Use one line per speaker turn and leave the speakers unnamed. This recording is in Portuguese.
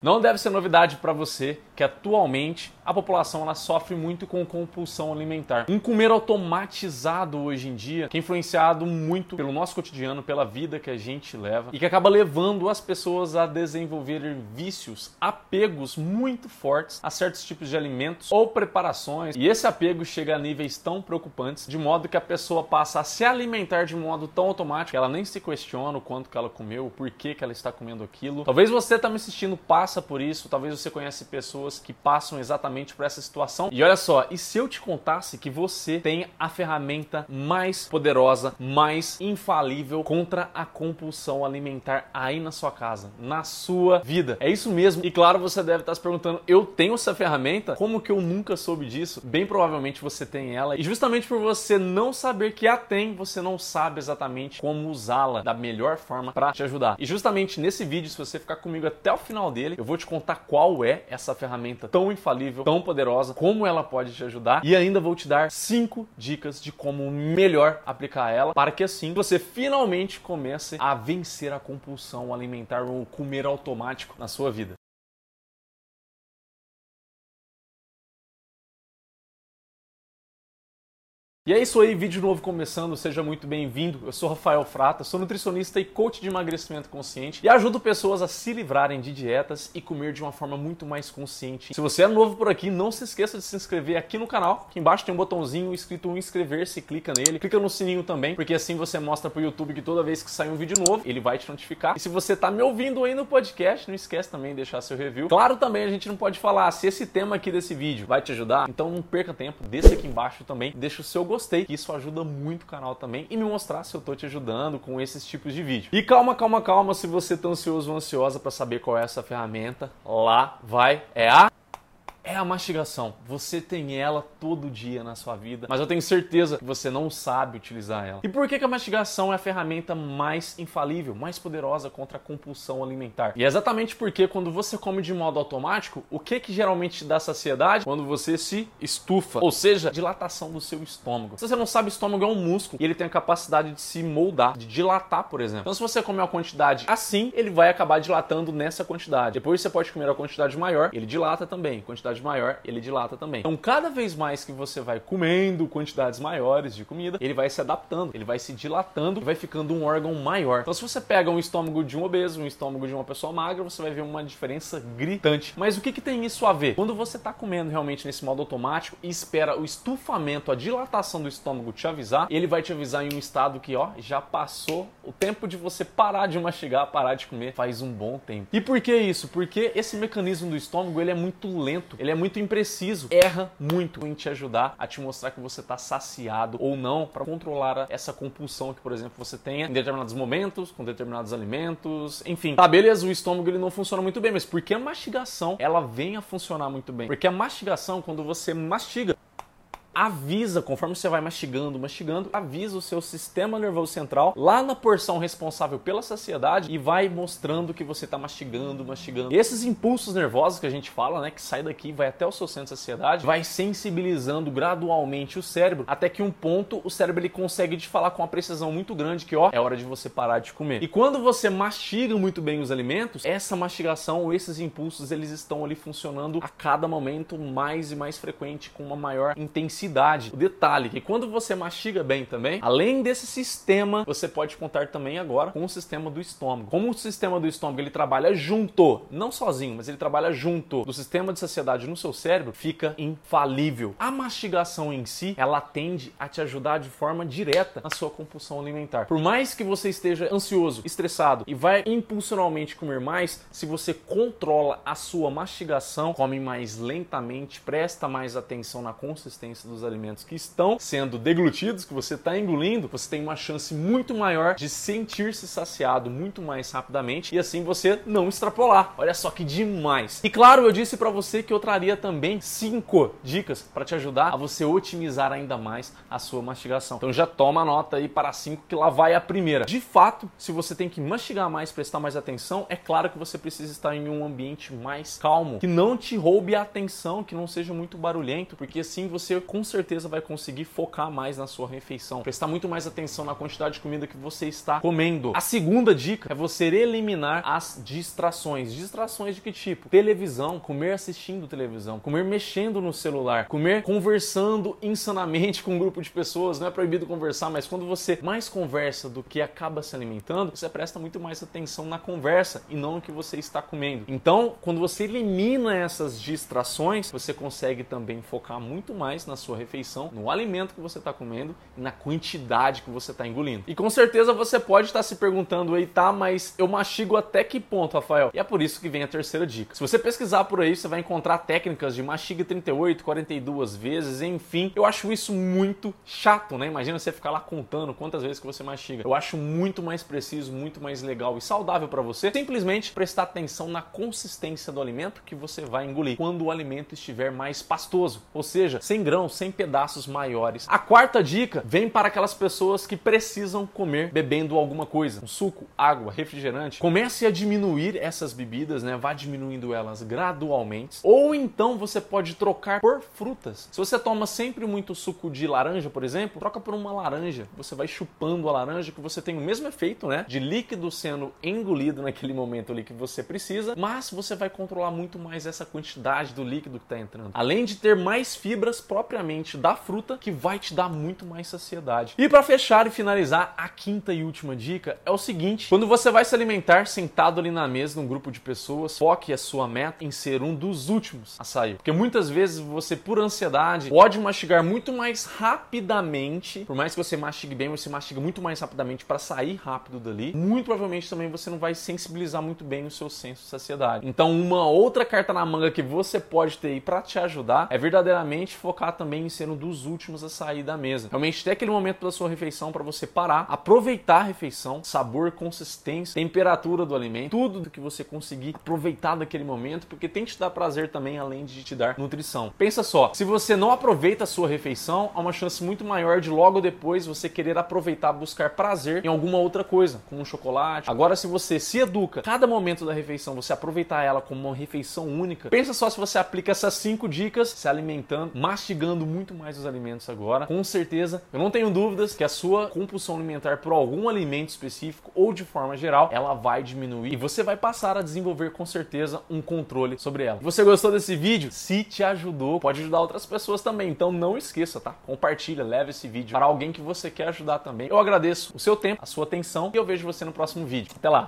Não deve ser novidade para você que atualmente a população ela sofre muito com compulsão alimentar. Um comer automatizado hoje em dia que é influenciado muito pelo nosso cotidiano, pela vida que a gente leva e que acaba levando as pessoas a desenvolverem vícios, apegos muito fortes a certos tipos de alimentos ou preparações. E esse apego chega a níveis tão preocupantes, de modo que a pessoa passa a se alimentar de modo tão automático que ela nem se questiona o quanto que ela comeu, o porquê que ela está comendo aquilo. Talvez você está me assistindo passa por isso, talvez você conhece pessoas que passam exatamente por essa situação. E olha só, e se eu te contasse que você tem a ferramenta mais poderosa, mais infalível contra a compulsão alimentar aí na sua casa, na sua vida? É isso mesmo. E claro, você deve estar se perguntando: eu tenho essa ferramenta? Como que eu nunca soube disso? Bem provavelmente você tem ela. E justamente por você não saber que a tem, você não sabe exatamente como usá-la da melhor forma para te ajudar. E justamente nesse vídeo, se você ficar comigo até o final dele, eu vou te contar qual é essa ferramenta tão infalível, tão poderosa, como ela pode te ajudar e ainda vou te dar cinco dicas de como melhor aplicar ela para que assim você finalmente comece a vencer a compulsão alimentar ou comer automático na sua vida. E é isso aí, vídeo novo começando, seja muito bem-vindo. Eu sou Rafael Frata, sou nutricionista e coach de emagrecimento consciente e ajudo pessoas a se livrarem de dietas e comer de uma forma muito mais consciente. Se você é novo por aqui, não se esqueça de se inscrever aqui no canal. Aqui embaixo tem um botãozinho escrito inscrever-se, clica nele. Clica no sininho também, porque assim você mostra pro YouTube que toda vez que sair um vídeo novo, ele vai te notificar. E se você tá me ouvindo aí no podcast, não esquece também de deixar seu review. Claro também, a gente não pode falar se esse tema aqui desse vídeo vai te ajudar, então não perca tempo, desça aqui embaixo também, deixa o seu gostei gostei, que isso ajuda muito o canal também e me mostrar se eu tô te ajudando com esses tipos de vídeo. E calma, calma, calma, se você tá ansioso ou ansiosa para saber qual é essa ferramenta, lá vai, é a é a mastigação. Você tem ela todo dia na sua vida, mas eu tenho certeza que você não sabe utilizar ela. E por que, que a mastigação é a ferramenta mais infalível, mais poderosa contra a compulsão alimentar? E é exatamente porque quando você come de modo automático, o que que geralmente te dá saciedade? Quando você se estufa, ou seja, dilatação do seu estômago. Se você não sabe, estômago é um músculo e ele tem a capacidade de se moldar, de dilatar, por exemplo. Então se você comer uma quantidade assim, ele vai acabar dilatando nessa quantidade. Depois você pode comer a quantidade maior, ele dilata também. Quantidade quantidade maior, ele dilata também. Então, cada vez mais que você vai comendo quantidades maiores de comida, ele vai se adaptando, ele vai se dilatando vai ficando um órgão maior. Então, se você pega um estômago de um obeso, um estômago de uma pessoa magra, você vai ver uma diferença gritante. Mas o que, que tem isso a ver? Quando você está comendo realmente nesse modo automático e espera o estufamento, a dilatação do estômago te avisar, ele vai te avisar em um estado que, ó, já passou o tempo de você parar de mastigar, parar de comer, faz um bom tempo. E por que isso? Porque esse mecanismo do estômago, ele é muito lento, ele é muito impreciso, erra muito em te ajudar a te mostrar que você está saciado ou não para controlar essa compulsão que, por exemplo, você tenha em determinados momentos, com determinados alimentos, enfim. Tá, beleza, o estômago ele não funciona muito bem, mas por que a mastigação ela vem a funcionar muito bem? Porque a mastigação, quando você mastiga, avisa, conforme você vai mastigando, mastigando, avisa o seu sistema nervoso central lá na porção responsável pela saciedade e vai mostrando que você está mastigando, mastigando. E esses impulsos nervosos que a gente fala, né, que sai daqui, vai até o seu centro de saciedade, vai sensibilizando gradualmente o cérebro, até que um ponto o cérebro ele consegue te falar com uma precisão muito grande que, ó, é hora de você parar de comer. E quando você mastiga muito bem os alimentos, essa mastigação esses impulsos, eles estão ali funcionando a cada momento mais e mais frequente, com uma maior intensidade o detalhe que quando você mastiga bem também, além desse sistema, você pode contar também agora com o sistema do estômago. Como o sistema do estômago ele trabalha junto, não sozinho, mas ele trabalha junto do sistema de saciedade no seu cérebro, fica infalível. A mastigação em si, ela tende a te ajudar de forma direta na sua compulsão alimentar. Por mais que você esteja ansioso, estressado e vai impulsionalmente comer mais, se você controla a sua mastigação, come mais lentamente, presta mais atenção na consistência dos alimentos que estão sendo deglutidos, que você está engolindo, você tem uma chance muito maior de sentir-se saciado muito mais rapidamente e assim você não extrapolar. Olha só que demais. E claro, eu disse para você que eu traria também cinco dicas para te ajudar a você otimizar ainda mais a sua mastigação. Então já toma nota aí para cinco que lá vai a primeira. De fato, se você tem que mastigar mais, prestar mais atenção, é claro que você precisa estar em um ambiente mais calmo, que não te roube a atenção, que não seja muito barulhento, porque assim você com certeza vai conseguir focar mais na sua refeição, prestar muito mais atenção na quantidade de comida que você está comendo. A segunda dica é você eliminar as distrações. Distrações de que tipo? Televisão, comer assistindo televisão, comer mexendo no celular, comer conversando insanamente com um grupo de pessoas. Não é proibido conversar, mas quando você mais conversa do que acaba se alimentando, você presta muito mais atenção na conversa e não no que você está comendo. Então, quando você elimina essas distrações, você consegue também focar muito mais na sua refeição, no alimento que você está comendo e na quantidade que você está engolindo. E com certeza você pode estar se perguntando aí, tá, mas eu mastigo até que ponto, Rafael? E é por isso que vem a terceira dica. Se você pesquisar por aí, você vai encontrar técnicas de mastiga 38, 42 vezes, enfim. Eu acho isso muito chato, né? Imagina você ficar lá contando quantas vezes que você mastiga. Eu acho muito mais preciso, muito mais legal e saudável para você simplesmente prestar atenção na consistência do alimento que você vai engolir quando o alimento estiver mais pastoso, ou seja, sem grãos, sem pedaços maiores. A quarta dica vem para aquelas pessoas que precisam comer bebendo alguma coisa, um suco, água, refrigerante. Comece a diminuir essas bebidas, né? Vá diminuindo elas gradualmente. Ou então você pode trocar por frutas. Se você toma sempre muito suco de laranja, por exemplo, troca por uma laranja. Você vai chupando a laranja que você tem o mesmo efeito, né? De líquido sendo engolido naquele momento ali que você precisa, mas você vai controlar muito mais essa quantidade do líquido que está entrando. Além de ter mais fibras propriamente da fruta, que vai te dar muito mais saciedade. E para fechar e finalizar, a quinta e última dica é o seguinte: quando você vai se alimentar sentado ali na mesa num grupo de pessoas, foque a sua meta em ser um dos últimos a sair. Porque muitas vezes você, por ansiedade, pode mastigar muito mais rapidamente. Por mais que você mastigue bem, você mastiga muito mais rapidamente para sair rápido dali. Muito provavelmente também você não vai sensibilizar muito bem o seu senso de saciedade. Então, uma outra carta na manga que você pode ter aí para te ajudar é verdadeiramente focar também ser um dos últimos a sair da mesa. Realmente ter aquele momento da sua refeição para você parar, aproveitar a refeição, sabor, consistência, temperatura do alimento, tudo do que você conseguir aproveitar daquele momento, porque tem te dar prazer também além de te dar nutrição. Pensa só, se você não aproveita a sua refeição, há uma chance muito maior de logo depois você querer aproveitar, buscar prazer em alguma outra coisa, como um chocolate. Agora, se você se educa, cada momento da refeição você aproveitar ela como uma refeição única, pensa só se você aplica essas cinco dicas, se alimentando, mastigando muito mais os alimentos agora, com certeza, eu não tenho dúvidas que a sua compulsão alimentar por algum alimento específico ou de forma geral, ela vai diminuir e você vai passar a desenvolver com certeza um controle sobre ela. Você gostou desse vídeo? Se te ajudou, pode ajudar outras pessoas também. Então não esqueça, tá? Compartilha, leve esse vídeo para alguém que você quer ajudar também. Eu agradeço o seu tempo, a sua atenção e eu vejo você no próximo vídeo. Até lá!